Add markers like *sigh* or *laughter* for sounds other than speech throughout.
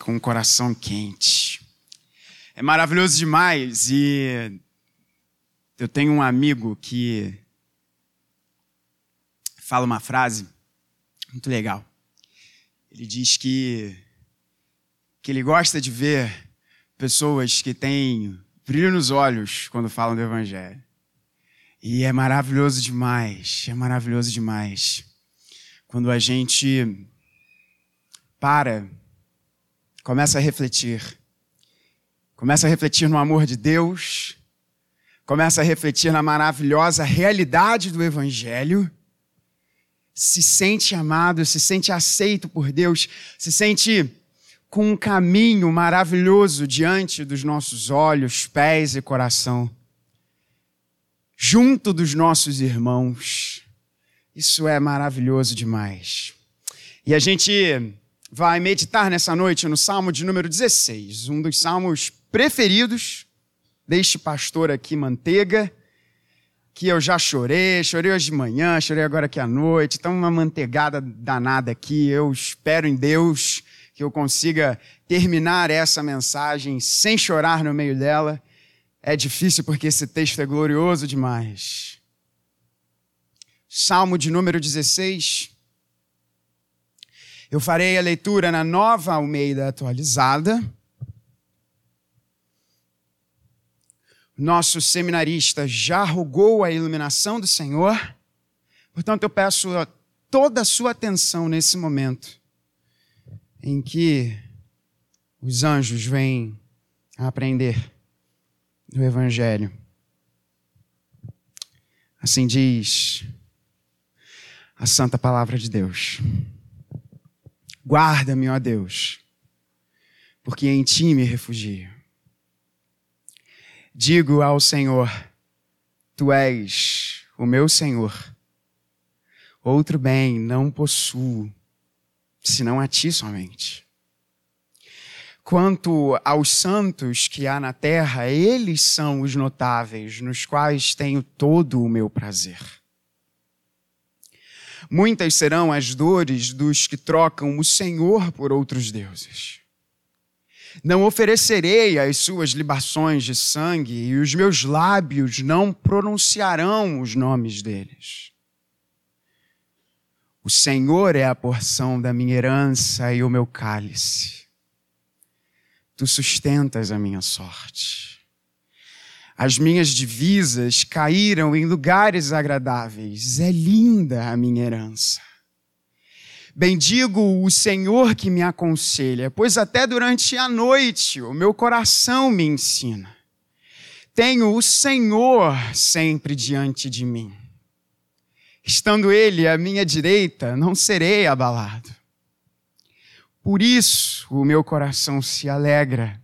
com o coração quente. É maravilhoso demais e eu tenho um amigo que fala uma frase muito legal. Ele diz que que ele gosta de ver pessoas que têm brilho nos olhos quando falam do evangelho. E é maravilhoso demais, é maravilhoso demais quando a gente para começa a refletir. Começa a refletir no amor de Deus, começa a refletir na maravilhosa realidade do Evangelho, se sente amado, se sente aceito por Deus, se sente com um caminho maravilhoso diante dos nossos olhos, pés e coração, junto dos nossos irmãos. Isso é maravilhoso demais. E a gente vai meditar nessa noite no Salmo de número 16, um dos salmos preferidos deste pastor aqui, Manteiga, que eu já chorei, chorei hoje de manhã, chorei agora aqui à noite, então uma manteigada danada aqui. Eu espero em Deus que eu consiga terminar essa mensagem sem chorar no meio dela. É difícil porque esse texto é glorioso demais. Salmo de número 16. Eu farei a leitura na nova Almeida atualizada. Nosso seminarista já rogou a iluminação do Senhor, portanto, eu peço toda a sua atenção nesse momento em que os anjos vêm aprender do Evangelho. Assim diz a santa palavra de Deus. Guarda-me, ó Deus, porque em ti me refugio. Digo ao Senhor: Tu és o meu Senhor. Outro bem não possuo, senão a ti somente. Quanto aos santos que há na terra, eles são os notáveis, nos quais tenho todo o meu prazer. Muitas serão as dores dos que trocam o Senhor por outros deuses. Não oferecerei as suas libações de sangue, e os meus lábios não pronunciarão os nomes deles. O Senhor é a porção da minha herança e o meu cálice. Tu sustentas a minha sorte. As minhas divisas caíram em lugares agradáveis. É linda a minha herança. Bendigo o Senhor que me aconselha, pois até durante a noite o meu coração me ensina. Tenho o Senhor sempre diante de mim. Estando Ele à minha direita, não serei abalado. Por isso o meu coração se alegra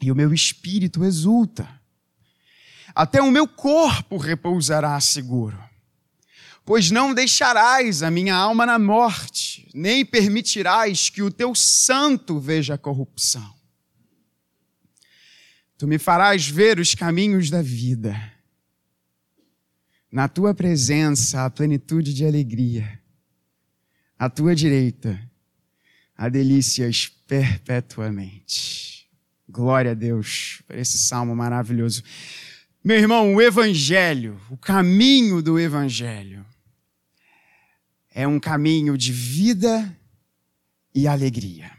e o meu espírito exulta até o meu corpo repousará seguro. Pois não deixarás a minha alma na morte, nem permitirás que o teu santo veja a corrupção. Tu me farás ver os caminhos da vida. Na tua presença, a plenitude de alegria. À tua direita, há delícias perpetuamente. Glória a Deus por esse salmo maravilhoso. Meu irmão, o Evangelho, o caminho do Evangelho, é um caminho de vida e alegria.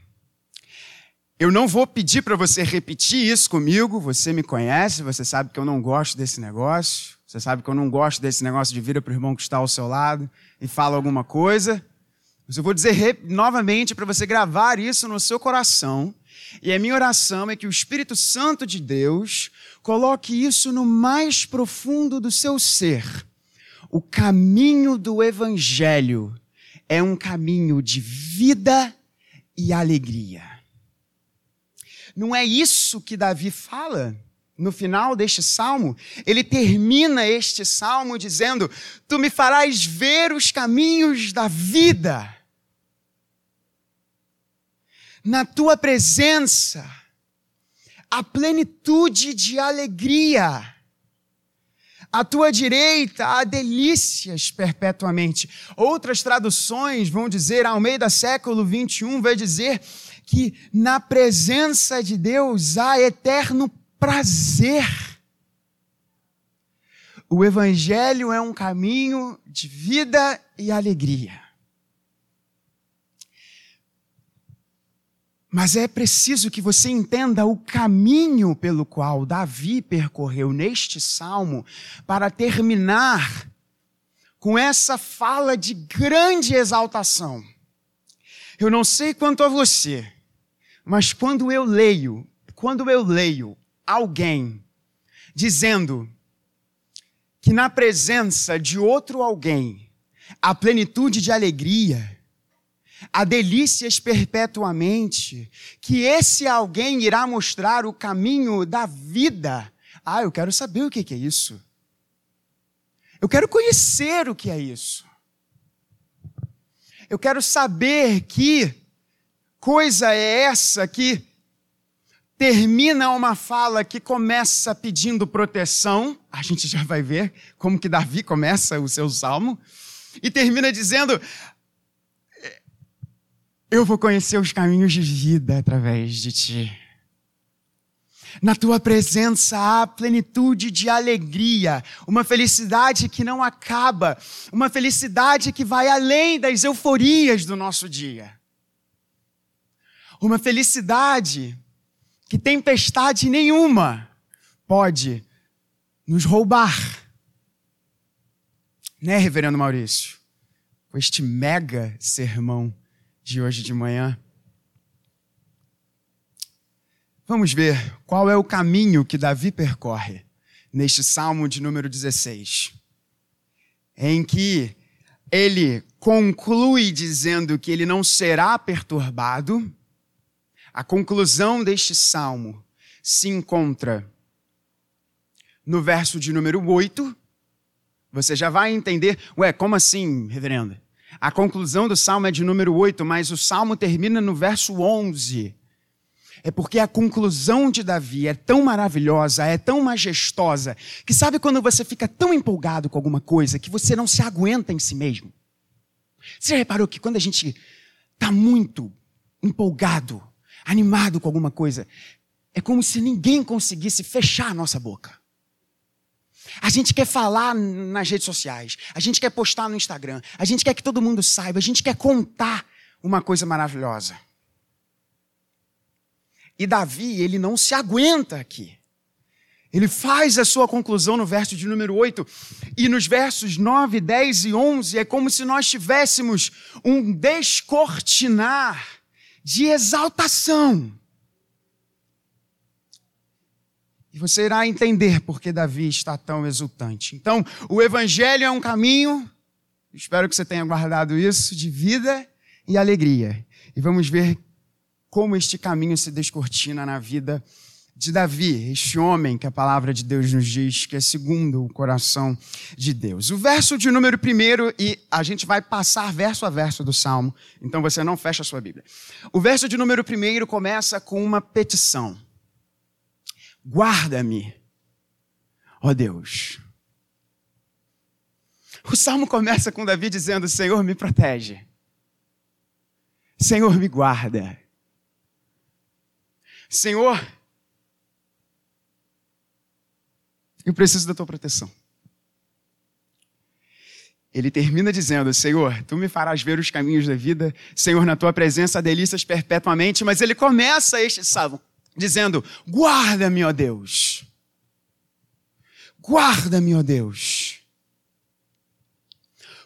Eu não vou pedir para você repetir isso comigo, você me conhece, você sabe que eu não gosto desse negócio, você sabe que eu não gosto desse negócio de vira para o irmão que está ao seu lado e fala alguma coisa. Mas eu vou dizer novamente para você gravar isso no seu coração. E a minha oração é que o Espírito Santo de Deus Coloque isso no mais profundo do seu ser. O caminho do Evangelho é um caminho de vida e alegria. Não é isso que Davi fala no final deste salmo? Ele termina este salmo dizendo: Tu me farás ver os caminhos da vida. Na tua presença a plenitude de alegria. À tua direita há delícias perpetuamente. Outras traduções vão dizer, ao meio do século 21, vai dizer que na presença de Deus há eterno prazer. O Evangelho é um caminho de vida e alegria. Mas é preciso que você entenda o caminho pelo qual Davi percorreu neste salmo para terminar com essa fala de grande exaltação. Eu não sei quanto a você, mas quando eu leio, quando eu leio alguém dizendo que na presença de outro alguém a plenitude de alegria, a delícias perpetuamente, que esse alguém irá mostrar o caminho da vida. Ah, eu quero saber o que é isso. Eu quero conhecer o que é isso. Eu quero saber que coisa é essa que termina uma fala que começa pedindo proteção. A gente já vai ver como que Davi começa o seu salmo. E termina dizendo: eu vou conhecer os caminhos de vida através de ti. Na tua presença há plenitude de alegria, uma felicidade que não acaba, uma felicidade que vai além das euforias do nosso dia. Uma felicidade que tempestade nenhuma pode nos roubar. Né, Reverendo Maurício? Com este mega sermão de hoje de manhã. Vamos ver qual é o caminho que Davi percorre neste salmo de número 16, em que ele conclui dizendo que ele não será perturbado. A conclusão deste salmo se encontra no verso de número 8. Você já vai entender, ué, como assim, reverendo? A conclusão do salmo é de número 8, mas o salmo termina no verso 11. É porque a conclusão de Davi é tão maravilhosa, é tão majestosa, que sabe quando você fica tão empolgado com alguma coisa que você não se aguenta em si mesmo? Você já reparou que quando a gente está muito empolgado, animado com alguma coisa, é como se ninguém conseguisse fechar a nossa boca. A gente quer falar nas redes sociais, a gente quer postar no Instagram, a gente quer que todo mundo saiba, a gente quer contar uma coisa maravilhosa. E Davi, ele não se aguenta aqui. Ele faz a sua conclusão no verso de número 8, e nos versos 9, 10 e 11 é como se nós tivéssemos um descortinar de exaltação E você irá entender por que Davi está tão exultante. Então, o Evangelho é um caminho, espero que você tenha guardado isso, de vida e alegria. E vamos ver como este caminho se descortina na vida de Davi, este homem que a palavra de Deus nos diz que é segundo o coração de Deus. O verso de número primeiro, e a gente vai passar verso a verso do Salmo, então você não fecha a sua Bíblia. O verso de número primeiro começa com uma petição. Guarda-me, ó Deus. O salmo começa com Davi dizendo: Senhor, me protege. Senhor, me guarda. Senhor, eu preciso da tua proteção. Ele termina dizendo: Senhor, tu me farás ver os caminhos da vida, Senhor, na tua presença há delícias perpetuamente. Mas ele começa este salmo dizendo: Guarda-me, ó Deus. Guarda-me, ó Deus.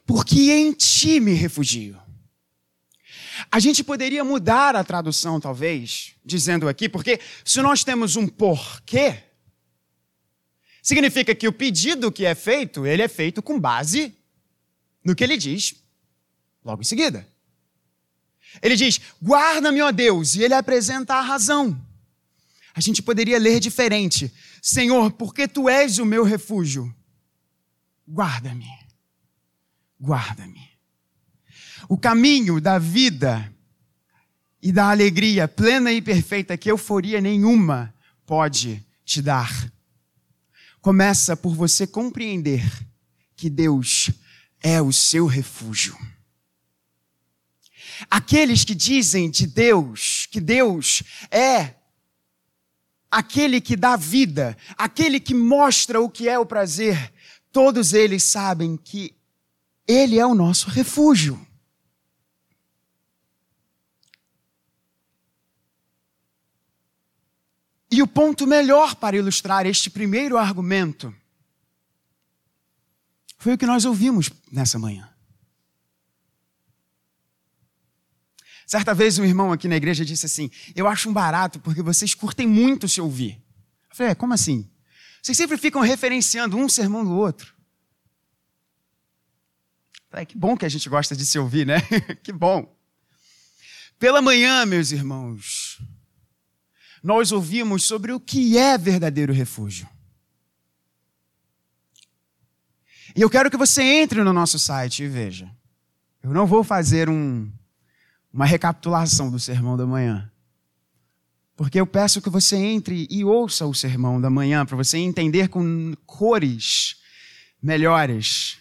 Porque em ti me refugio. A gente poderia mudar a tradução, talvez, dizendo aqui, porque se nós temos um porquê, significa que o pedido que é feito, ele é feito com base no que ele diz logo em seguida. Ele diz: Guarda-me, ó Deus, e ele apresenta a razão a gente poderia ler diferente: Senhor, porque tu és o meu refúgio, guarda-me, guarda-me. O caminho da vida e da alegria plena e perfeita que euforia nenhuma pode te dar. começa por você compreender que Deus é o seu refúgio. Aqueles que dizem de Deus que Deus é aquele que dá vida, aquele que mostra o que é o prazer, todos eles sabem que Ele é o nosso refúgio. E o ponto melhor para ilustrar este primeiro argumento foi o que nós ouvimos nessa manhã. Certa vez um irmão aqui na igreja disse assim: Eu acho um barato porque vocês curtem muito se ouvir. Eu falei: é, como assim? Vocês sempre ficam referenciando um sermão do outro. Eu falei, que bom que a gente gosta de se ouvir, né? *laughs* que bom. Pela manhã, meus irmãos, nós ouvimos sobre o que é verdadeiro refúgio. E eu quero que você entre no nosso site e veja. Eu não vou fazer um, uma recapitulação do sermão da manhã. Porque eu peço que você entre e ouça o sermão da manhã, para você entender com cores melhores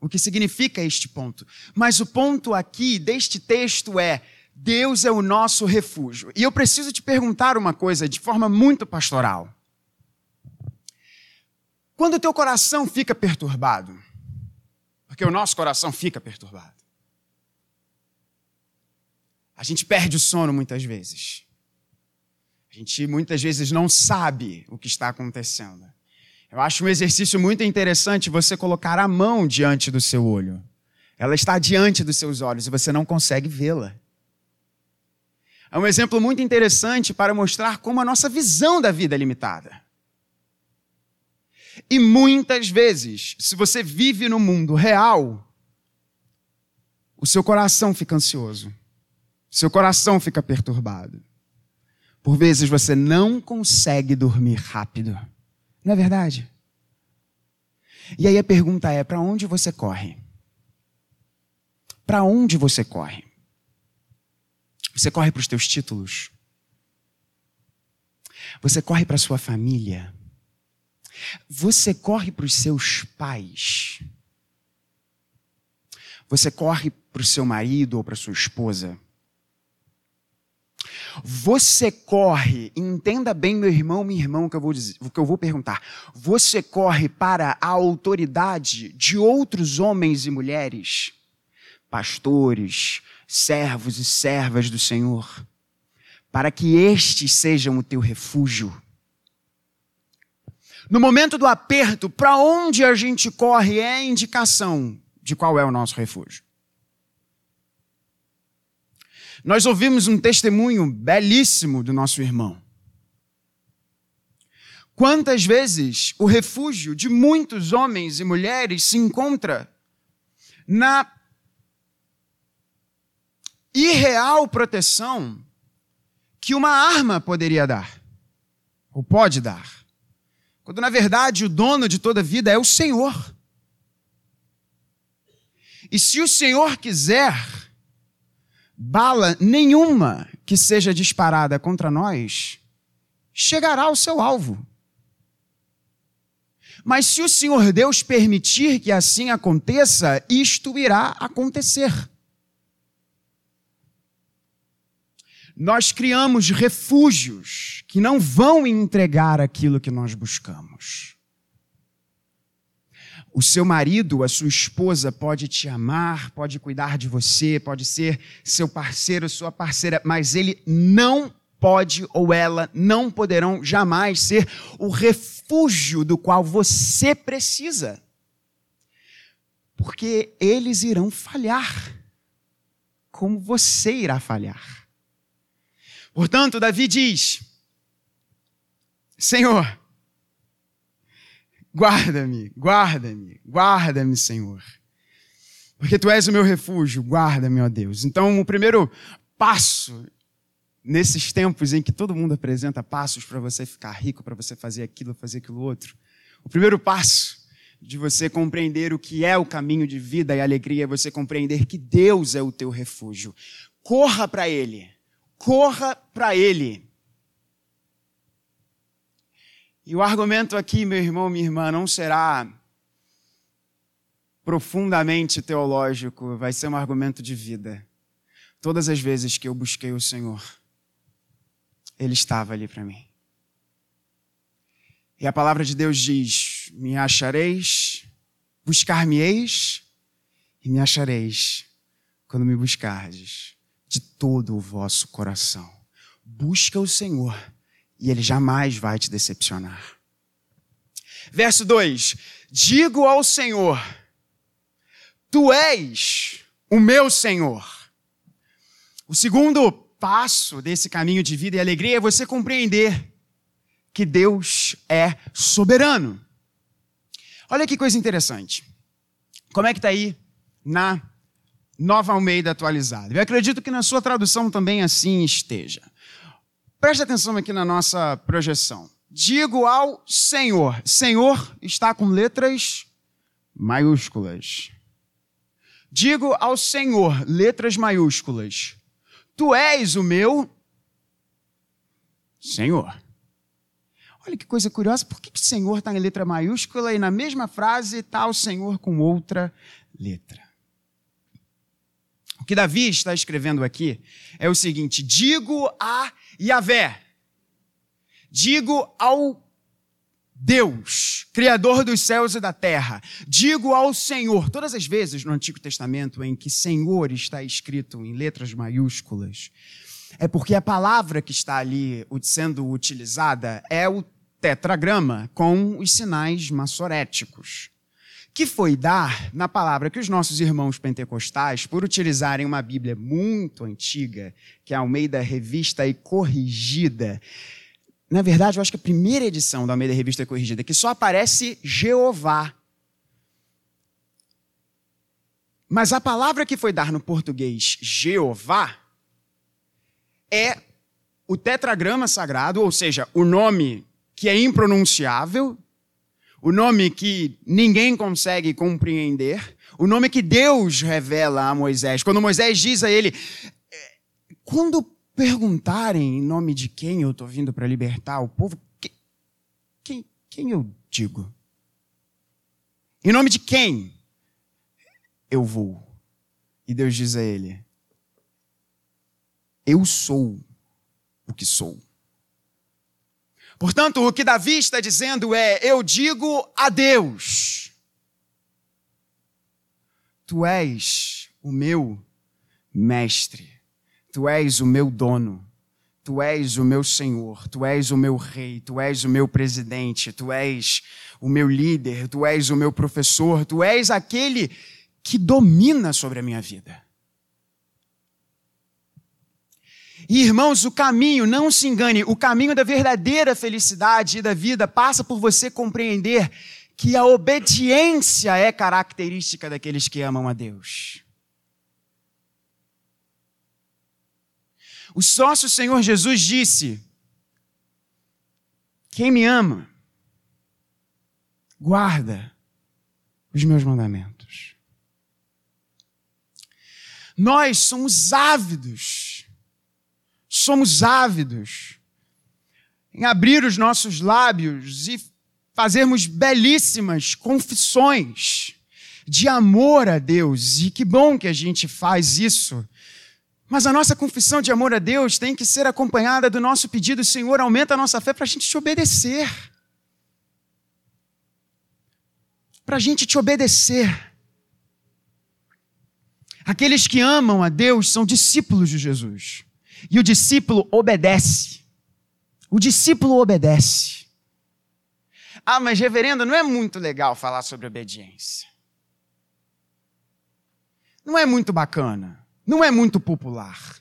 o que significa este ponto. Mas o ponto aqui deste texto é: Deus é o nosso refúgio. E eu preciso te perguntar uma coisa de forma muito pastoral. Quando o teu coração fica perturbado, porque o nosso coração fica perturbado, a gente perde o sono muitas vezes. A gente muitas vezes não sabe o que está acontecendo. Eu acho um exercício muito interessante você colocar a mão diante do seu olho. Ela está diante dos seus olhos e você não consegue vê-la. É um exemplo muito interessante para mostrar como a nossa visão da vida é limitada. E muitas vezes, se você vive no mundo real, o seu coração fica ansioso, seu coração fica perturbado. Por vezes você não consegue dormir rápido. Não é verdade? E aí a pergunta é: para onde você corre? Para onde você corre? Você corre para os teus títulos. Você corre para sua família. Você corre para os seus pais. Você corre para o seu marido ou para sua esposa. Você corre, entenda bem, meu irmão, minha irmã, o que eu vou dizer, o que eu vou perguntar. Você corre para a autoridade de outros homens e mulheres, pastores, servos e servas do Senhor, para que estes sejam o teu refúgio. No momento do aperto, para onde a gente corre é a indicação de qual é o nosso refúgio. Nós ouvimos um testemunho belíssimo do nosso irmão. Quantas vezes o refúgio de muitos homens e mulheres se encontra na irreal proteção que uma arma poderia dar, ou pode dar, quando na verdade o dono de toda vida é o Senhor. E se o Senhor quiser, bala nenhuma que seja disparada contra nós chegará ao seu alvo. Mas se o Senhor Deus permitir que assim aconteça, isto irá acontecer. nós criamos refúgios que não vão entregar aquilo que nós buscamos. O seu marido, a sua esposa pode te amar, pode cuidar de você, pode ser seu parceiro, sua parceira, mas ele não pode ou ela não poderão jamais ser o refúgio do qual você precisa. Porque eles irão falhar, como você irá falhar. Portanto, Davi diz: Senhor, guarda-me, guarda-me, guarda-me, Senhor. Porque tu és o meu refúgio, guarda-me, ó Deus. Então, o primeiro passo nesses tempos em que todo mundo apresenta passos para você ficar rico, para você fazer aquilo, fazer aquilo outro. O primeiro passo de você compreender o que é o caminho de vida e alegria é você compreender que Deus é o teu refúgio. Corra para Ele corra para Ele. E o argumento aqui, meu irmão, minha irmã, não será profundamente teológico, vai ser um argumento de vida. Todas as vezes que eu busquei o Senhor, Ele estava ali para mim. E a palavra de Deus diz: Me achareis, buscar-me-eis e me achareis quando me buscardes de todo o vosso coração. Busca o Senhor e Ele jamais vai te decepcionar. Verso 2: Digo ao Senhor, Tu és o meu Senhor. O segundo passo desse caminho de vida e alegria é você compreender que Deus é soberano. Olha que coisa interessante. Como é que está aí na Nova Almeida atualizada? Eu acredito que na sua tradução também assim esteja. Preste atenção aqui na nossa projeção. Digo ao Senhor. Senhor está com letras maiúsculas. Digo ao Senhor, letras maiúsculas. Tu és o meu Senhor. Olha que coisa curiosa, por que, que Senhor está em letra maiúscula e na mesma frase está o Senhor com outra letra? O que Davi está escrevendo aqui é o seguinte: digo a Yahvé, digo ao Deus, Criador dos céus e da terra, digo ao Senhor, todas as vezes no Antigo Testamento em que Senhor está escrito em letras maiúsculas, é porque a palavra que está ali sendo utilizada é o tetragrama com os sinais maçoréticos, que foi dar na palavra que os nossos irmãos pentecostais, por utilizarem uma Bíblia muito antiga, que é a Almeida Revista e Corrigida, na verdade, eu acho que a primeira edição da Almeida Revista e Corrigida, que só aparece Jeová. Mas a palavra que foi dar no português Jeová é o tetragrama sagrado, ou seja, o nome que é impronunciável, o nome que ninguém consegue compreender, o nome que Deus revela a Moisés. Quando Moisés diz a ele: é, quando perguntarem em nome de quem eu estou vindo para libertar o povo, quem, quem eu digo? Em nome de quem eu vou? E Deus diz a ele: Eu sou o que sou. Portanto, o que Davi está dizendo é: eu digo a Deus, tu és o meu mestre, tu és o meu dono, tu és o meu senhor, tu és o meu rei, tu és o meu presidente, tu és o meu líder, tu és o meu professor, tu és aquele que domina sobre a minha vida. E irmãos, o caminho, não se engane, o caminho da verdadeira felicidade e da vida passa por você compreender que a obediência é característica daqueles que amam a Deus. O sócio Senhor Jesus disse: Quem me ama, guarda os meus mandamentos. Nós somos ávidos somos ávidos em abrir os nossos lábios e fazermos belíssimas confissões de amor a Deus. E que bom que a gente faz isso. Mas a nossa confissão de amor a Deus tem que ser acompanhada do nosso pedido, Senhor, aumenta a nossa fé para a gente te obedecer. Para a gente te obedecer. Aqueles que amam a Deus são discípulos de Jesus. E o discípulo obedece. O discípulo obedece. Ah, mas reverendo, não é muito legal falar sobre obediência. Não é muito bacana. Não é muito popular.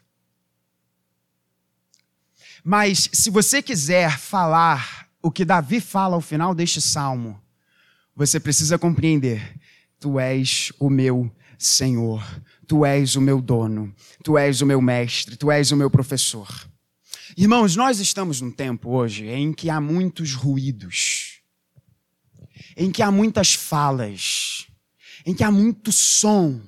Mas se você quiser falar o que Davi fala ao final deste salmo, você precisa compreender: Tu és o meu Senhor, Tu és o meu dono, Tu és o meu mestre, Tu és o meu professor. Irmãos, nós estamos num tempo hoje em que há muitos ruídos, em que há muitas falas, em que há muito som.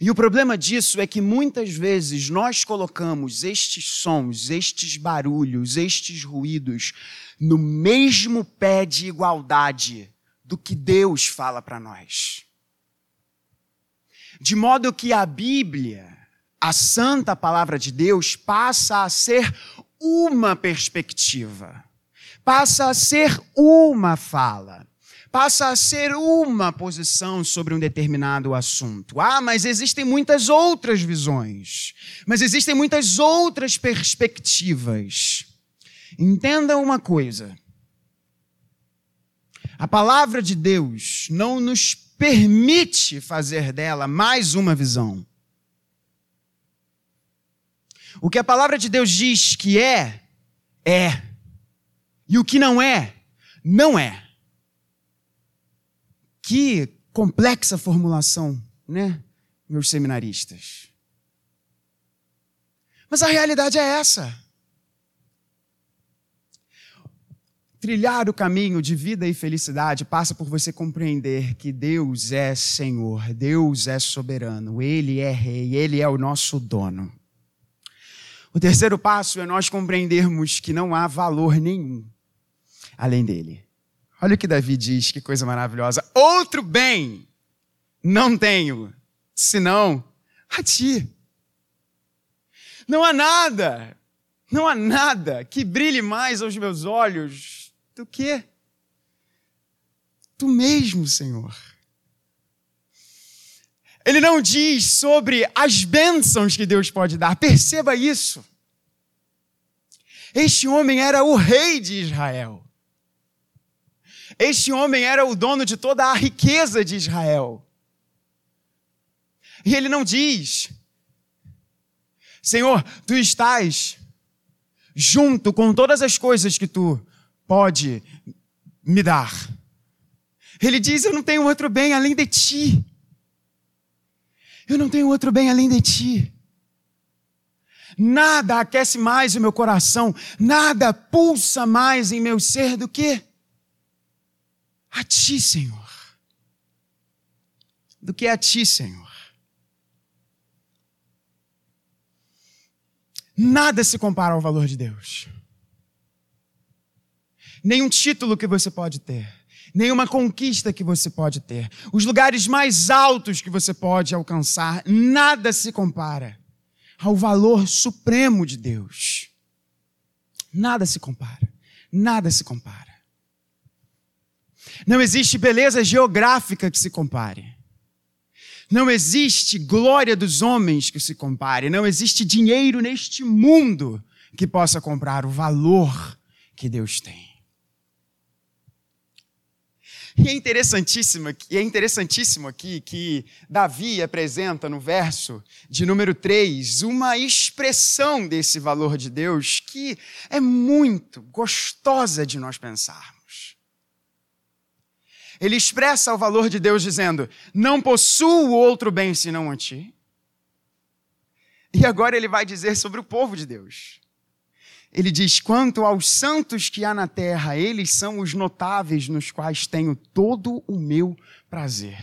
E o problema disso é que muitas vezes nós colocamos estes sons, estes barulhos, estes ruídos no mesmo pé de igualdade do que Deus fala para nós. De modo que a Bíblia, a santa palavra de Deus, passa a ser uma perspectiva, passa a ser uma fala passa a ser uma posição sobre um determinado assunto. Ah, mas existem muitas outras visões, mas existem muitas outras perspectivas. Entenda uma coisa. A palavra de Deus não nos permite fazer dela mais uma visão. O que a palavra de Deus diz que é, é. E o que não é, não é. Que complexa formulação, né, meus seminaristas? Mas a realidade é essa. Trilhar o caminho de vida e felicidade passa por você compreender que Deus é Senhor, Deus é soberano, Ele é Rei, Ele é o nosso dono. O terceiro passo é nós compreendermos que não há valor nenhum além dele. Olha o que Davi diz, que coisa maravilhosa. Outro bem não tenho, senão a ti. Não há nada, não há nada que brilhe mais aos meus olhos do que tu mesmo, Senhor. Ele não diz sobre as bênçãos que Deus pode dar, perceba isso. Este homem era o rei de Israel. Este homem era o dono de toda a riqueza de Israel. E ele não diz, Senhor, tu estás junto com todas as coisas que tu pode me dar. Ele diz: Eu não tenho outro bem além de ti. Eu não tenho outro bem além de ti. Nada aquece mais o meu coração, nada pulsa mais em meu ser do que a Ti, Senhor. Do que a Ti, Senhor. Nada se compara ao valor de Deus. Nenhum título que você pode ter, nenhuma conquista que você pode ter, os lugares mais altos que você pode alcançar, nada se compara ao valor supremo de Deus. Nada se compara, nada se compara. Não existe beleza geográfica que se compare. Não existe glória dos homens que se compare. Não existe dinheiro neste mundo que possa comprar o valor que Deus tem. E é interessantíssimo, é interessantíssimo aqui que Davi apresenta no verso de número 3 uma expressão desse valor de Deus que é muito gostosa de nós pensarmos ele expressa o valor de Deus dizendo: Não possuo outro bem senão a ti. E agora ele vai dizer sobre o povo de Deus. Ele diz: Quanto aos santos que há na terra, eles são os notáveis nos quais tenho todo o meu prazer.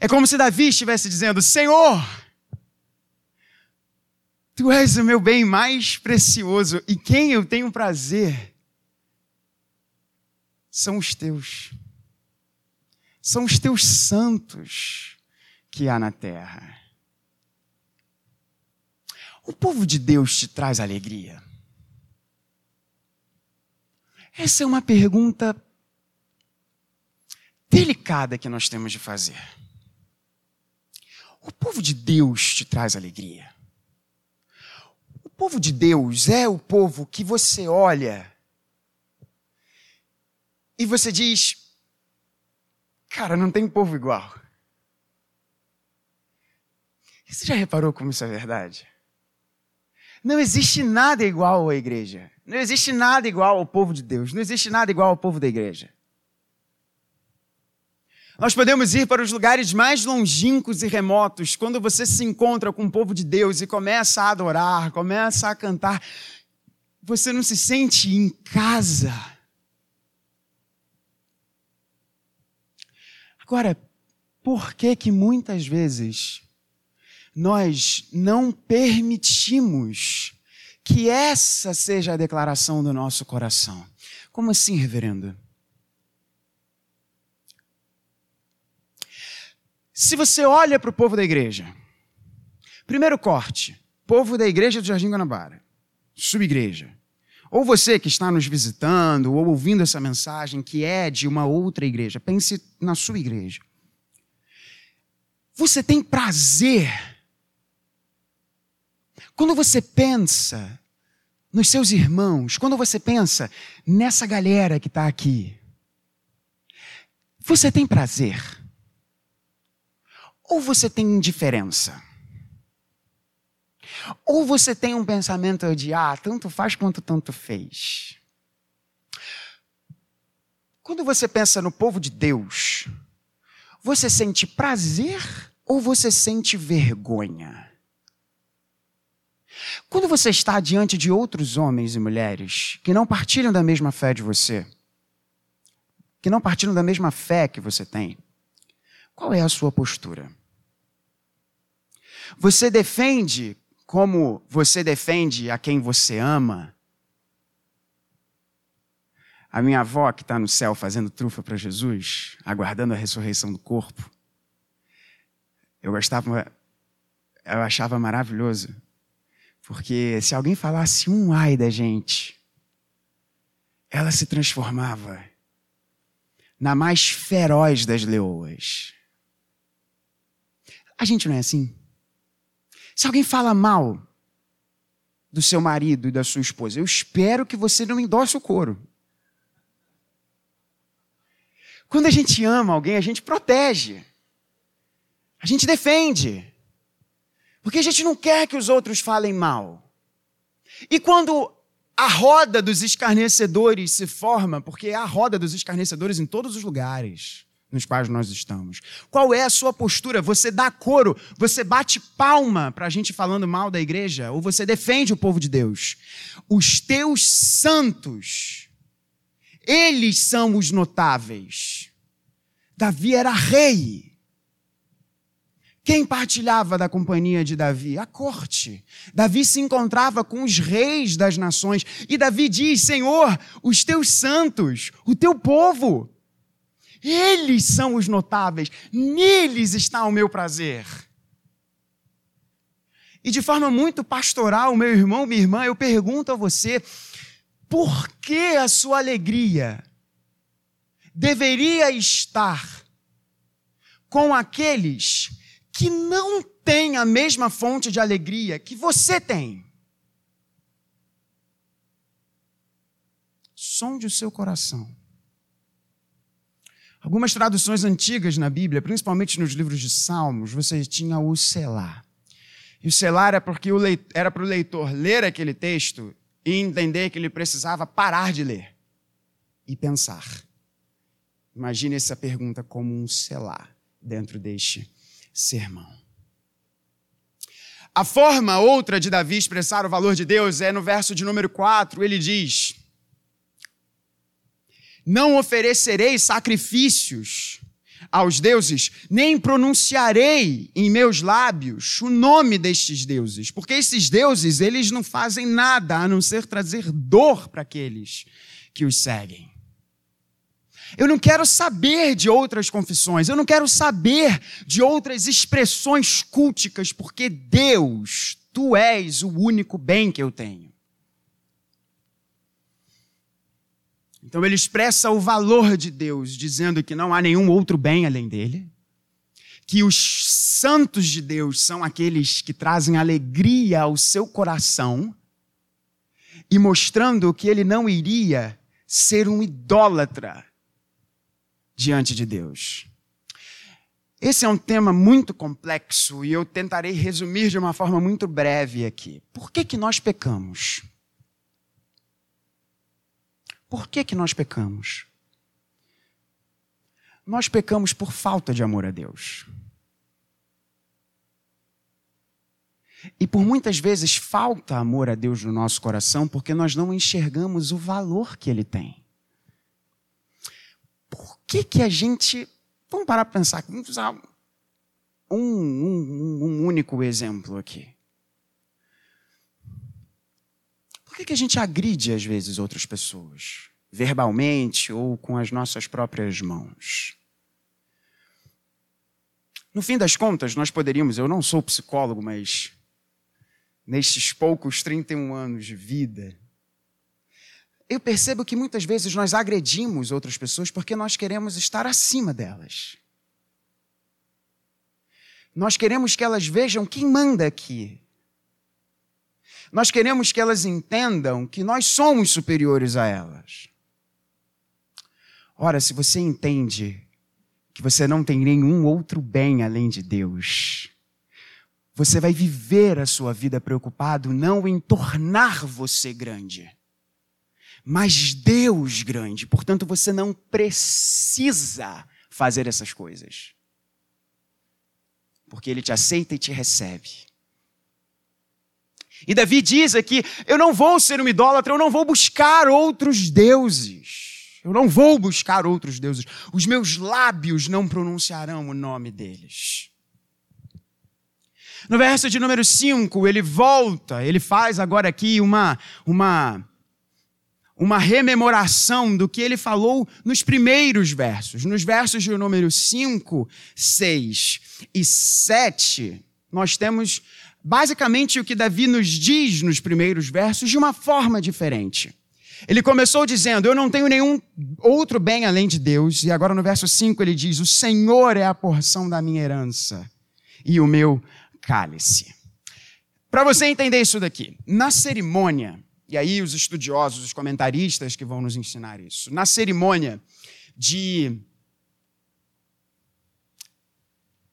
É como se Davi estivesse dizendo: Senhor, tu és o meu bem mais precioso e quem eu tenho prazer são os teus são os teus santos que há na terra. O povo de Deus te traz alegria? Essa é uma pergunta delicada que nós temos de fazer. O povo de Deus te traz alegria? O povo de Deus é o povo que você olha e você diz: Cara, não tem povo igual. Você já reparou como isso é verdade? Não existe nada igual à igreja. Não existe nada igual ao povo de Deus. Não existe nada igual ao povo da igreja. Nós podemos ir para os lugares mais longínquos e remotos, quando você se encontra com o povo de Deus e começa a adorar, começa a cantar, você não se sente em casa. Agora, por que que muitas vezes nós não permitimos que essa seja a declaração do nosso coração. Como assim, reverendo? Se você olha para o povo da igreja, primeiro corte, povo da igreja do Jardim Guanabara, subigreja. Ou você que está nos visitando ou ouvindo essa mensagem que é de uma outra igreja, pense na sua igreja. Você tem prazer quando você pensa nos seus irmãos, quando você pensa nessa galera que está aqui. Você tem prazer? Ou você tem indiferença? Ou você tem um pensamento de, ah, tanto faz quanto tanto fez? Quando você pensa no povo de Deus, você sente prazer ou você sente vergonha? Quando você está diante de outros homens e mulheres que não partilham da mesma fé de você, que não partilham da mesma fé que você tem, qual é a sua postura? Você defende como você defende a quem você ama? A minha avó, que está no céu fazendo trufa para Jesus, aguardando a ressurreição do corpo, eu gostava, eu achava maravilhoso, porque se alguém falasse um ai da gente, ela se transformava na mais feroz das leoas. A gente não é assim? Se alguém fala mal do seu marido e da sua esposa, eu espero que você não endosse o coro. Quando a gente ama alguém, a gente protege. A gente defende. Porque a gente não quer que os outros falem mal. E quando a roda dos escarnecedores se forma, porque é a roda dos escarnecedores em todos os lugares nos quais nós estamos? Qual é a sua postura? Você dá coro, você bate palma para a gente falando mal da igreja, ou você defende o povo de Deus? Os teus santos, eles são os notáveis. Davi era rei. Quem partilhava da companhia de Davi? A corte. Davi se encontrava com os reis das nações. E Davi diz: Senhor, os teus santos, o teu povo, eles são os notáveis, neles está o meu prazer. E de forma muito pastoral, meu irmão, minha irmã, eu pergunto a você: por que a sua alegria deveria estar com aqueles que não têm a mesma fonte de alegria que você tem? Sonde o seu coração. Algumas traduções antigas na Bíblia, principalmente nos livros de Salmos, você tinha o selar. E o selar era porque era para o leitor ler aquele texto e entender que ele precisava parar de ler e pensar. Imagine essa pergunta como um selar dentro deste sermão. A forma outra de Davi expressar o valor de Deus é no verso de número 4, ele diz: não oferecerei sacrifícios aos deuses, nem pronunciarei em meus lábios o nome destes deuses, porque esses deuses, eles não fazem nada a não ser trazer dor para aqueles que os seguem. Eu não quero saber de outras confissões, eu não quero saber de outras expressões culticas, porque Deus, tu és o único bem que eu tenho. Então ele expressa o valor de Deus, dizendo que não há nenhum outro bem além dele, que os santos de Deus são aqueles que trazem alegria ao seu coração, e mostrando que ele não iria ser um idólatra diante de Deus. Esse é um tema muito complexo e eu tentarei resumir de uma forma muito breve aqui. Por que, que nós pecamos? Por que, que nós pecamos? Nós pecamos por falta de amor a Deus. E por muitas vezes falta amor a Deus no nosso coração porque nós não enxergamos o valor que ele tem. Que, que a gente. Vamos parar para pensar. Vamos usar um, um, um único exemplo aqui. Por que, que a gente agride, às vezes, outras pessoas? Verbalmente ou com as nossas próprias mãos? No fim das contas, nós poderíamos, eu não sou psicólogo, mas nestes poucos 31 anos de vida, eu percebo que muitas vezes nós agredimos outras pessoas porque nós queremos estar acima delas. Nós queremos que elas vejam quem manda aqui. Nós queremos que elas entendam que nós somos superiores a elas. Ora, se você entende que você não tem nenhum outro bem além de Deus, você vai viver a sua vida preocupado não em tornar você grande, mas Deus grande. Portanto, você não precisa fazer essas coisas. Porque Ele te aceita e te recebe. E Davi diz aqui: Eu não vou ser um idólatra, eu não vou buscar outros deuses. Eu não vou buscar outros deuses. Os meus lábios não pronunciarão o nome deles. No verso de número 5, ele volta, ele faz agora aqui uma, uma, uma rememoração do que ele falou nos primeiros versos. Nos versos de número 5, 6 e 7, nós temos basicamente o que Davi nos diz nos primeiros versos de uma forma diferente. Ele começou dizendo: Eu não tenho nenhum outro bem além de Deus. E agora no verso 5 ele diz: O Senhor é a porção da minha herança e o meu cálice. Para você entender isso daqui, na cerimônia, e aí os estudiosos, os comentaristas que vão nos ensinar isso, na cerimônia de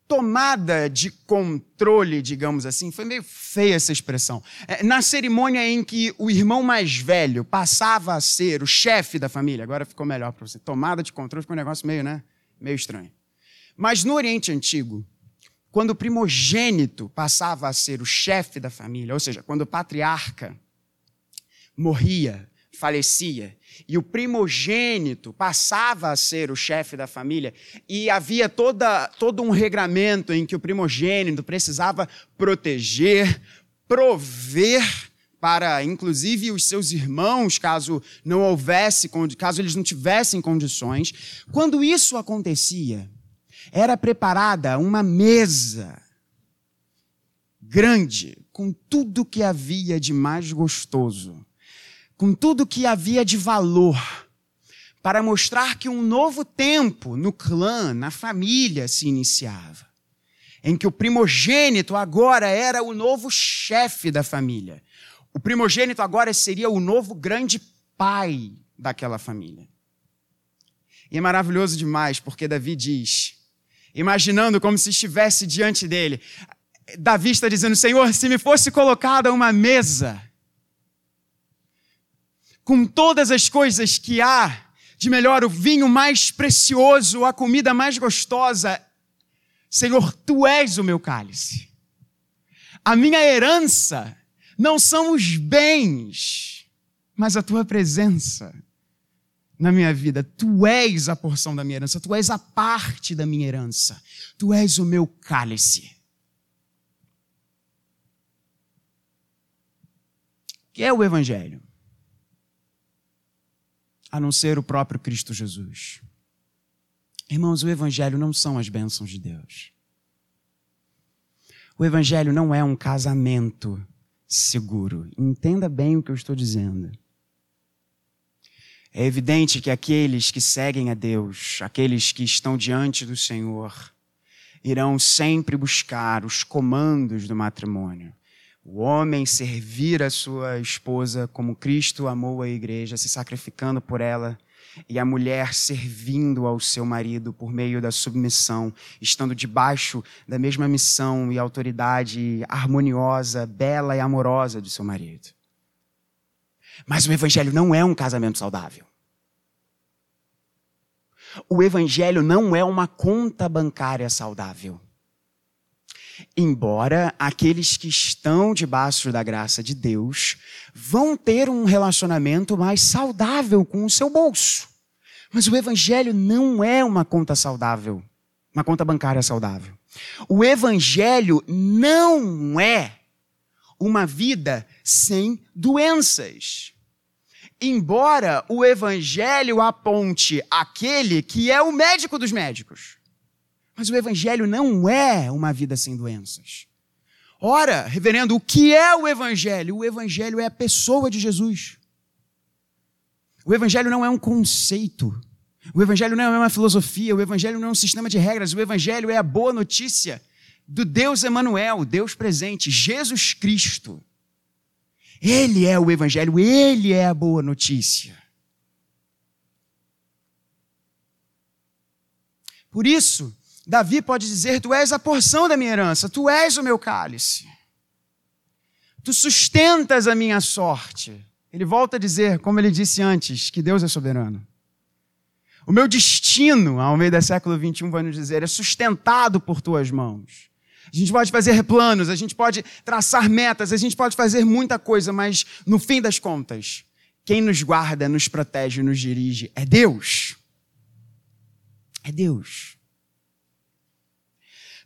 tomada de controle, digamos assim, foi meio feia essa expressão. É, na cerimônia em que o irmão mais velho passava a ser o chefe da família, agora ficou melhor para você. Tomada de controle ficou um negócio meio, né? Meio estranho. Mas no Oriente Antigo, quando o primogênito passava a ser o chefe da família, ou seja, quando o patriarca morria, falecia, e o primogênito passava a ser o chefe da família, e havia toda, todo um regramento em que o primogênito precisava proteger, prover para, inclusive, os seus irmãos, caso não houvesse, caso eles não tivessem condições. Quando isso acontecia, era preparada uma mesa grande, com tudo que havia de mais gostoso, com tudo que havia de valor, para mostrar que um novo tempo no clã, na família se iniciava. Em que o primogênito agora era o novo chefe da família. O primogênito agora seria o novo grande pai daquela família. E é maravilhoso demais, porque Davi diz: imaginando como se estivesse diante dele. Davi está dizendo: Senhor, se me fosse colocada uma mesa com todas as coisas que há de melhor, o vinho mais precioso, a comida mais gostosa, Senhor, tu és o meu cálice. A minha herança não são os bens, mas a tua presença na minha vida. Tu és a porção da minha herança, tu és a parte da minha herança, tu és o meu cálice. Que é o Evangelho? A não ser o próprio Cristo Jesus. Irmãos, o Evangelho não são as bênçãos de Deus. O Evangelho não é um casamento seguro. Entenda bem o que eu estou dizendo. É evidente que aqueles que seguem a Deus, aqueles que estão diante do Senhor, irão sempre buscar os comandos do matrimônio. O homem servir a sua esposa como Cristo amou a igreja, se sacrificando por ela, e a mulher servindo ao seu marido por meio da submissão, estando debaixo da mesma missão e autoridade harmoniosa, bela e amorosa do seu marido. Mas o evangelho não é um casamento saudável. O evangelho não é uma conta bancária saudável. Embora aqueles que estão debaixo da graça de Deus vão ter um relacionamento mais saudável com o seu bolso. Mas o evangelho não é uma conta saudável, uma conta bancária saudável. O evangelho não é uma vida sem doenças. Embora o evangelho aponte aquele que é o médico dos médicos. Mas o evangelho não é uma vida sem doenças. Ora, reverendo, o que é o evangelho? O evangelho é a pessoa de Jesus. O evangelho não é um conceito. O Evangelho não é uma filosofia, o Evangelho não é um sistema de regras, o Evangelho é a boa notícia do Deus Emanuel, Deus presente, Jesus Cristo. Ele é o Evangelho, ele é a boa notícia. Por isso, Davi pode dizer: Tu és a porção da minha herança, tu és o meu cálice, tu sustentas a minha sorte. Ele volta a dizer, como ele disse antes, que Deus é soberano. O meu destino, ao meio do século XXI, vai nos dizer, é sustentado por tuas mãos. A gente pode fazer planos, a gente pode traçar metas, a gente pode fazer muita coisa, mas no fim das contas, quem nos guarda, nos protege, nos dirige é Deus. É Deus.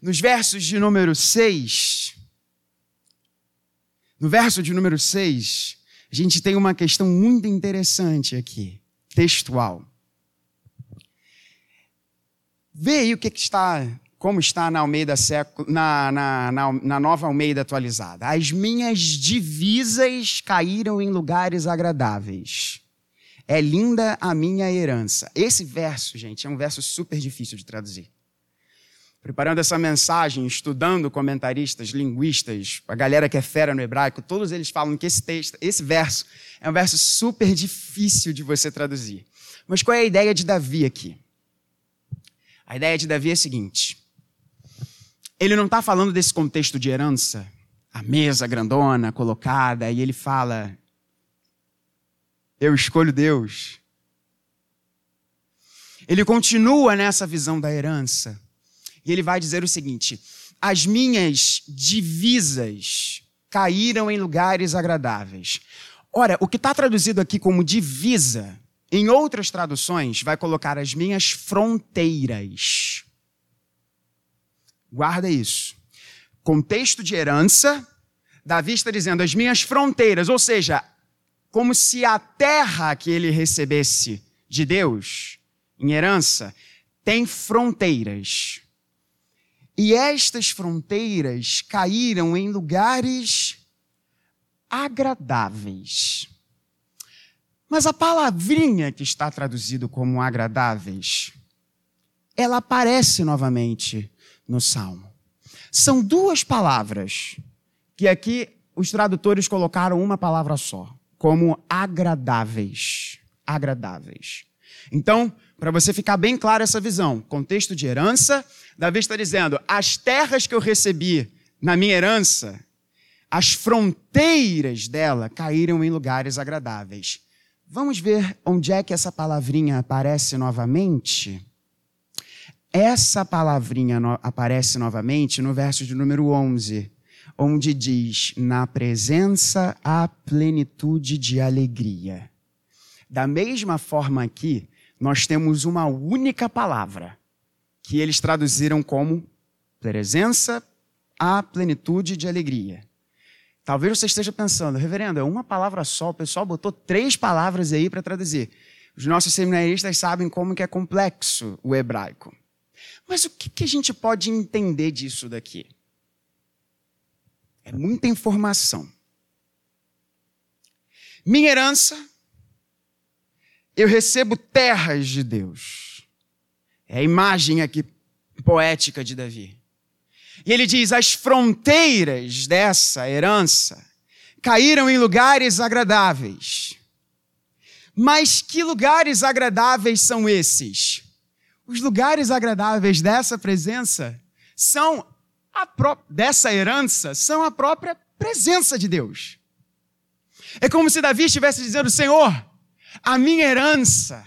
Nos versos de número 6, no verso de número 6, a gente tem uma questão muito interessante aqui, textual. Vê aí o que, que está, como está na Almeida na, na, na, na nova Almeida atualizada. As minhas divisas caíram em lugares agradáveis. É linda a minha herança. Esse verso, gente, é um verso super difícil de traduzir. Preparando essa mensagem, estudando comentaristas, linguistas, a galera que é fera no hebraico, todos eles falam que esse texto, esse verso, é um verso super difícil de você traduzir. Mas qual é a ideia de Davi aqui? A ideia de Davi é a seguinte: ele não está falando desse contexto de herança, a mesa grandona colocada, e ele fala: Eu escolho Deus. Ele continua nessa visão da herança, e ele vai dizer o seguinte: As minhas divisas caíram em lugares agradáveis. Ora, o que está traduzido aqui como divisa em outras traduções, vai colocar as minhas fronteiras. Guarda isso. Contexto de herança, Davi está dizendo as minhas fronteiras, ou seja, como se a terra que ele recebesse de Deus, em herança, tem fronteiras. E estas fronteiras caíram em lugares agradáveis. Mas a palavrinha que está traduzido como agradáveis, ela aparece novamente no Salmo. São duas palavras que aqui os tradutores colocaram uma palavra só, como agradáveis. Agradáveis. Então, para você ficar bem claro essa visão, contexto de herança, Davi está dizendo: as terras que eu recebi na minha herança, as fronteiras dela caíram em lugares agradáveis. Vamos ver onde é que essa palavrinha aparece novamente? Essa palavrinha no, aparece novamente no verso de número 11, onde diz: Na presença há plenitude de alegria. Da mesma forma aqui, nós temos uma única palavra, que eles traduziram como presença há plenitude de alegria. Talvez você esteja pensando, reverendo, é uma palavra só, o pessoal botou três palavras aí para traduzir. Os nossos seminaristas sabem como que é complexo o hebraico. Mas o que, que a gente pode entender disso daqui? É muita informação. Minha herança, eu recebo terras de Deus. É a imagem aqui poética de Davi. E ele diz: as fronteiras dessa herança caíram em lugares agradáveis. Mas que lugares agradáveis são esses? Os lugares agradáveis dessa presença são dessa herança são a própria presença de Deus. É como se Davi estivesse dizendo: Senhor, a minha herança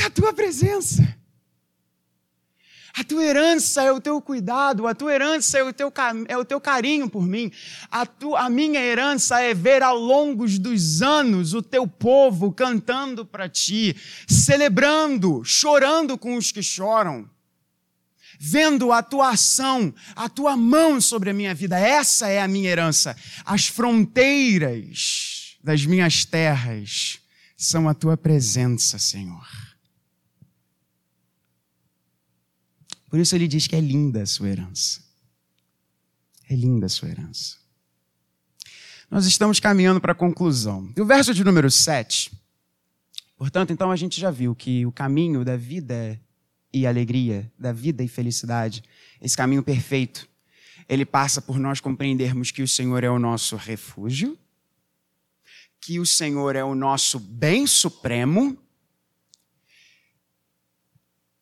é a tua presença. A tua herança é o teu cuidado, a tua herança é o teu, é o teu carinho por mim. A, tu, a minha herança é ver ao longo dos anos o teu povo cantando para ti, celebrando, chorando com os que choram. vendo a tua ação, a tua mão sobre a minha vida. Essa é a minha herança. As fronteiras das minhas terras são a tua presença, Senhor. Por isso ele diz que é linda a sua herança. É linda a sua herança. Nós estamos caminhando para a conclusão. E o verso de número 7. Portanto, então a gente já viu que o caminho da vida e alegria, da vida e felicidade, esse caminho perfeito, ele passa por nós compreendermos que o Senhor é o nosso refúgio, que o Senhor é o nosso bem supremo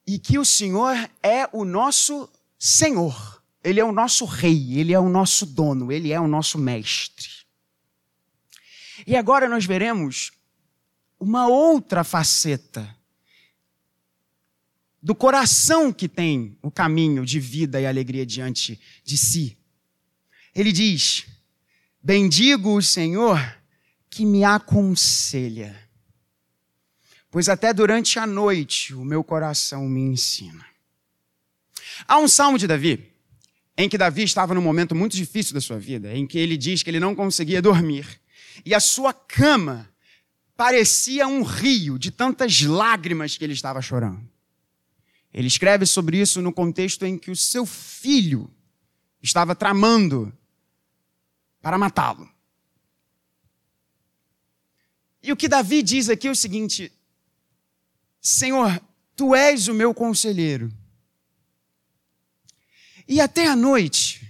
e que o Senhor é o nosso Senhor. Ele é o nosso rei, ele é o nosso dono, ele é o nosso mestre. E agora nós veremos uma outra faceta do coração que tem o caminho de vida e alegria diante de si. Ele diz: Bendigo o Senhor que me aconselha, pois até durante a noite o meu coração me ensina. Há um salmo de Davi, em que Davi estava num momento muito difícil da sua vida, em que ele diz que ele não conseguia dormir, e a sua cama parecia um rio de tantas lágrimas que ele estava chorando. Ele escreve sobre isso no contexto em que o seu filho estava tramando para matá-lo. E o que Davi diz aqui é o seguinte: Senhor, tu és o meu conselheiro. E até a noite,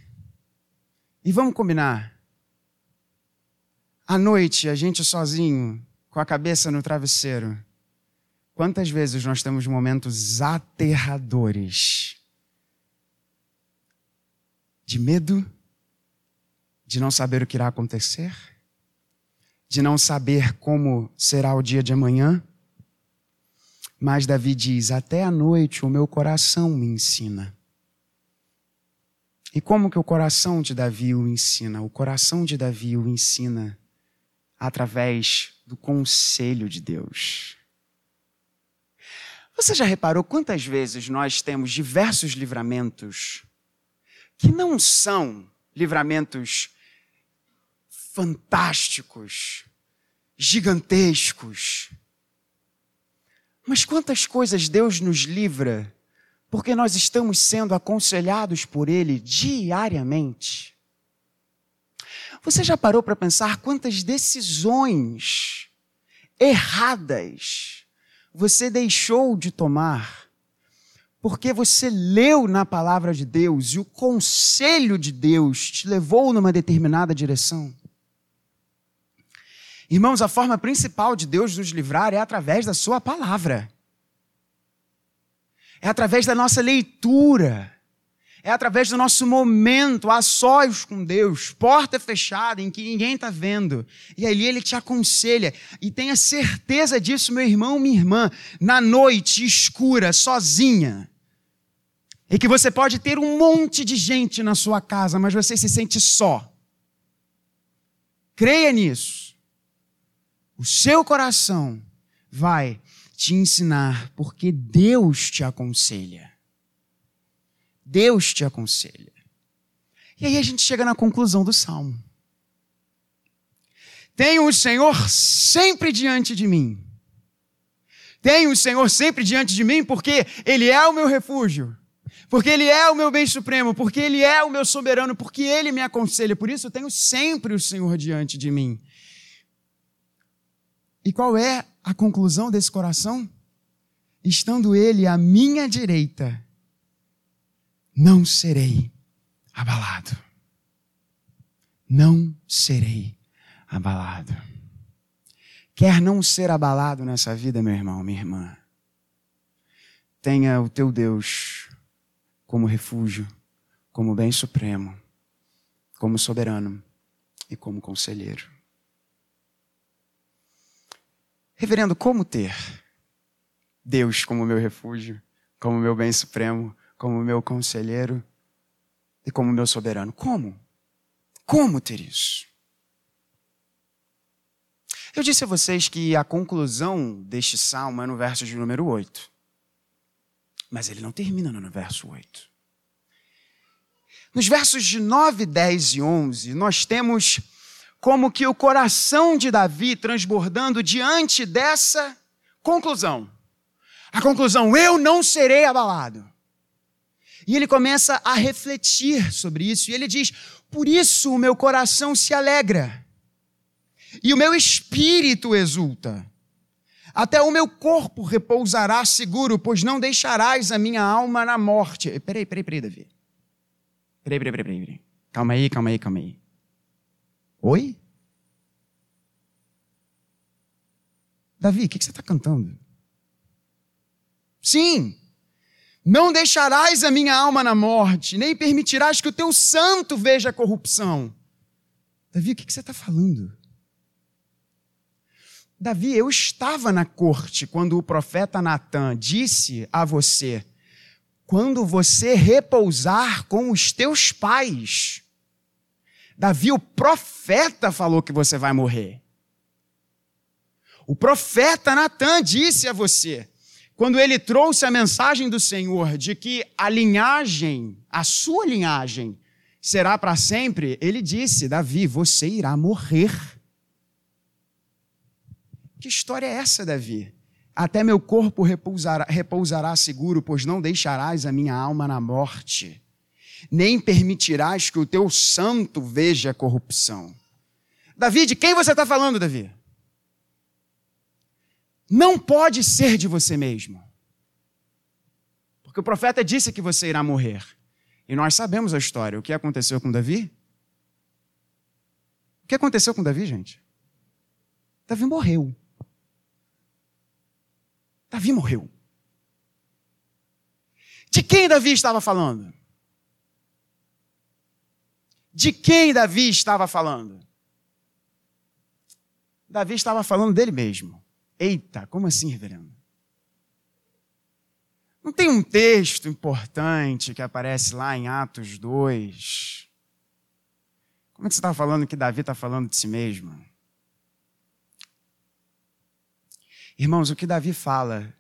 e vamos combinar, à noite, a gente sozinho, com a cabeça no travesseiro, Quantas vezes nós temos momentos aterradores de medo, de não saber o que irá acontecer, de não saber como será o dia de amanhã? Mas Davi diz: Até a noite o meu coração me ensina. E como que o coração de Davi o ensina? O coração de Davi o ensina através do conselho de Deus. Você já reparou quantas vezes nós temos diversos livramentos que não são livramentos fantásticos, gigantescos, mas quantas coisas Deus nos livra porque nós estamos sendo aconselhados por Ele diariamente? Você já parou para pensar quantas decisões erradas você deixou de tomar porque você leu na palavra de Deus e o conselho de Deus te levou numa determinada direção. Irmãos, a forma principal de Deus nos livrar é através da Sua palavra, é através da nossa leitura é através do nosso momento a sós com Deus, porta fechada em que ninguém está vendo. E ali ele te aconselha. E tenha certeza disso, meu irmão, minha irmã, na noite escura, sozinha. E que você pode ter um monte de gente na sua casa, mas você se sente só. Creia nisso. O seu coração vai te ensinar, porque Deus te aconselha. Deus te aconselha. E aí a gente chega na conclusão do salmo. Tenho o Senhor sempre diante de mim. Tenho o Senhor sempre diante de mim porque Ele é o meu refúgio, porque Ele é o meu bem supremo, porque Ele é o meu soberano, porque Ele me aconselha. Por isso eu tenho sempre o Senhor diante de mim. E qual é a conclusão desse coração? Estando Ele à minha direita, não serei abalado. Não serei abalado. Quer não ser abalado nessa vida, meu irmão, minha irmã? Tenha o teu Deus como refúgio, como bem supremo, como soberano e como conselheiro. Reverendo, como ter Deus como meu refúgio, como meu bem supremo, como meu conselheiro e como meu soberano. Como? Como ter isso? Eu disse a vocês que a conclusão deste salmo é no verso de número 8. Mas ele não termina no verso 8. Nos versos de 9, 10 e 11, nós temos como que o coração de Davi transbordando diante dessa conclusão. A conclusão: eu não serei abalado. E ele começa a refletir sobre isso, e ele diz: Por isso o meu coração se alegra, e o meu espírito exulta. Até o meu corpo repousará seguro, pois não deixarás a minha alma na morte. Peraí, peraí, peraí, Davi. Peraí, peraí, peraí, peraí. Calma aí, calma aí, calma aí. Oi? Davi, o que, que você está cantando? Sim, não deixarás a minha alma na morte, nem permitirás que o teu santo veja a corrupção. Davi, o que você está falando? Davi, eu estava na corte quando o profeta Natan disse a você: quando você repousar com os teus pais. Davi, o profeta, falou que você vai morrer. O profeta Natan disse a você: quando ele trouxe a mensagem do Senhor de que a linhagem, a sua linhagem, será para sempre, ele disse: Davi, você irá morrer. Que história é essa, Davi? Até meu corpo repousará, repousará seguro, pois não deixarás a minha alma na morte, nem permitirás que o teu santo veja a corrupção. Davi, de quem você está falando, Davi? não pode ser de você mesmo. Porque o profeta disse que você irá morrer. E nós sabemos a história. O que aconteceu com Davi? O que aconteceu com Davi, gente? Davi morreu. Davi morreu. De quem Davi estava falando? De quem Davi estava falando? Davi estava falando dele mesmo. Eita, como assim, reverendo? Não tem um texto importante que aparece lá em Atos 2? Como é que você está falando que Davi está falando de si mesmo? Irmãos, o que Davi fala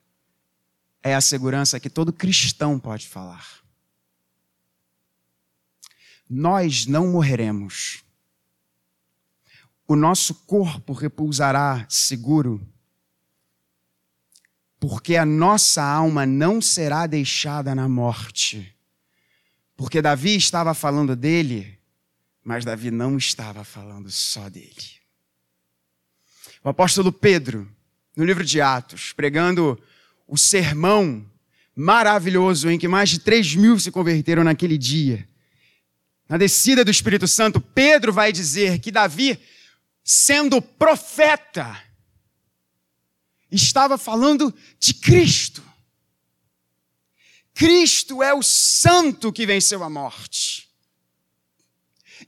é a segurança que todo cristão pode falar. Nós não morreremos. O nosso corpo repousará seguro porque a nossa alma não será deixada na morte. Porque Davi estava falando dele, mas Davi não estava falando só dele. O apóstolo Pedro, no livro de Atos, pregando o sermão maravilhoso em que mais de 3 mil se converteram naquele dia, na descida do Espírito Santo, Pedro vai dizer que Davi, sendo profeta, estava falando de Cristo. Cristo é o santo que venceu a morte.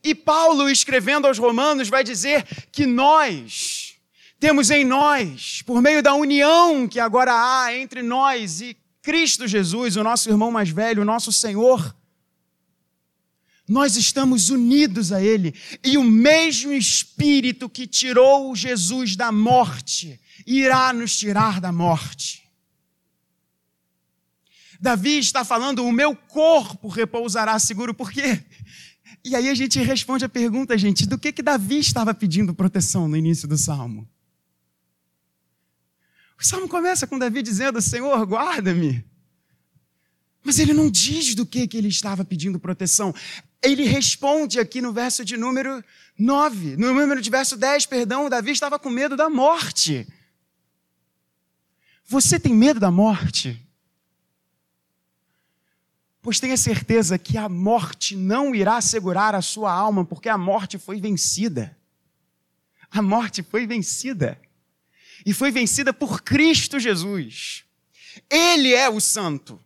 E Paulo, escrevendo aos Romanos, vai dizer que nós temos em nós, por meio da união que agora há entre nós e Cristo Jesus, o nosso irmão mais velho, o nosso Senhor, nós estamos unidos a Ele. E o mesmo Espírito que tirou Jesus da morte irá nos tirar da morte. Davi está falando: o meu corpo repousará seguro, por quê? E aí a gente responde a pergunta, gente, do que que Davi estava pedindo proteção no início do salmo? O salmo começa com Davi dizendo: Senhor, guarda-me. Mas ele não diz do que, que ele estava pedindo proteção. Ele responde aqui no verso de número 9, no número de verso 10, perdão, Davi estava com medo da morte. Você tem medo da morte? Pois tenha certeza que a morte não irá segurar a sua alma, porque a morte foi vencida. A morte foi vencida. E foi vencida por Cristo Jesus. Ele é o santo.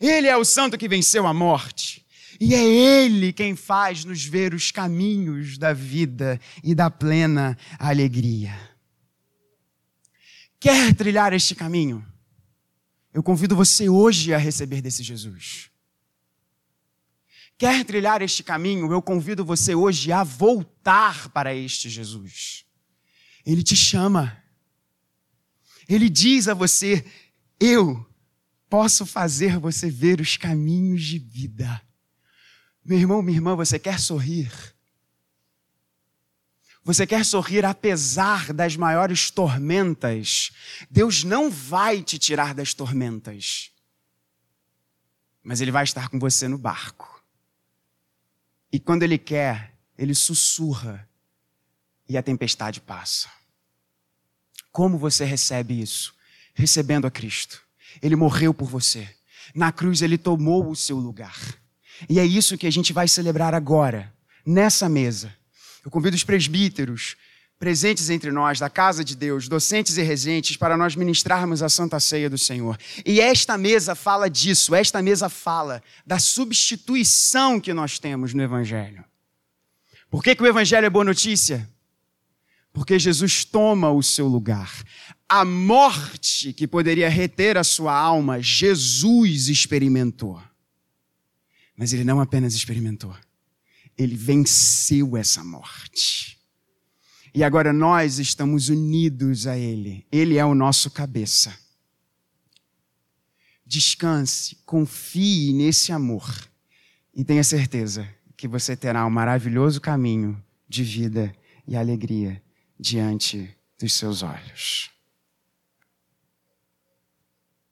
Ele é o santo que venceu a morte. E é Ele quem faz nos ver os caminhos da vida e da plena alegria. Quer trilhar este caminho? Eu convido você hoje a receber desse Jesus. Quer trilhar este caminho? Eu convido você hoje a voltar para este Jesus. Ele te chama. Ele diz a você: Eu posso fazer você ver os caminhos de vida. Meu irmão, minha irmã, você quer sorrir? Você quer sorrir apesar das maiores tormentas? Deus não vai te tirar das tormentas, mas Ele vai estar com você no barco. E quando Ele quer, Ele sussurra e a tempestade passa. Como você recebe isso? Recebendo a Cristo. Ele morreu por você. Na cruz ele tomou o seu lugar. E é isso que a gente vai celebrar agora, nessa mesa. Eu convido os presbíteros presentes entre nós, da casa de Deus, docentes e regentes, para nós ministrarmos a Santa Ceia do Senhor. E esta mesa fala disso, esta mesa fala da substituição que nós temos no Evangelho. Por que, que o Evangelho é boa notícia? Porque Jesus toma o seu lugar. A morte que poderia reter a sua alma, Jesus experimentou. Mas ele não apenas experimentou, ele venceu essa morte. E agora nós estamos unidos a ele. Ele é o nosso cabeça. Descanse, confie nesse amor e tenha certeza que você terá um maravilhoso caminho de vida e alegria diante dos seus olhos.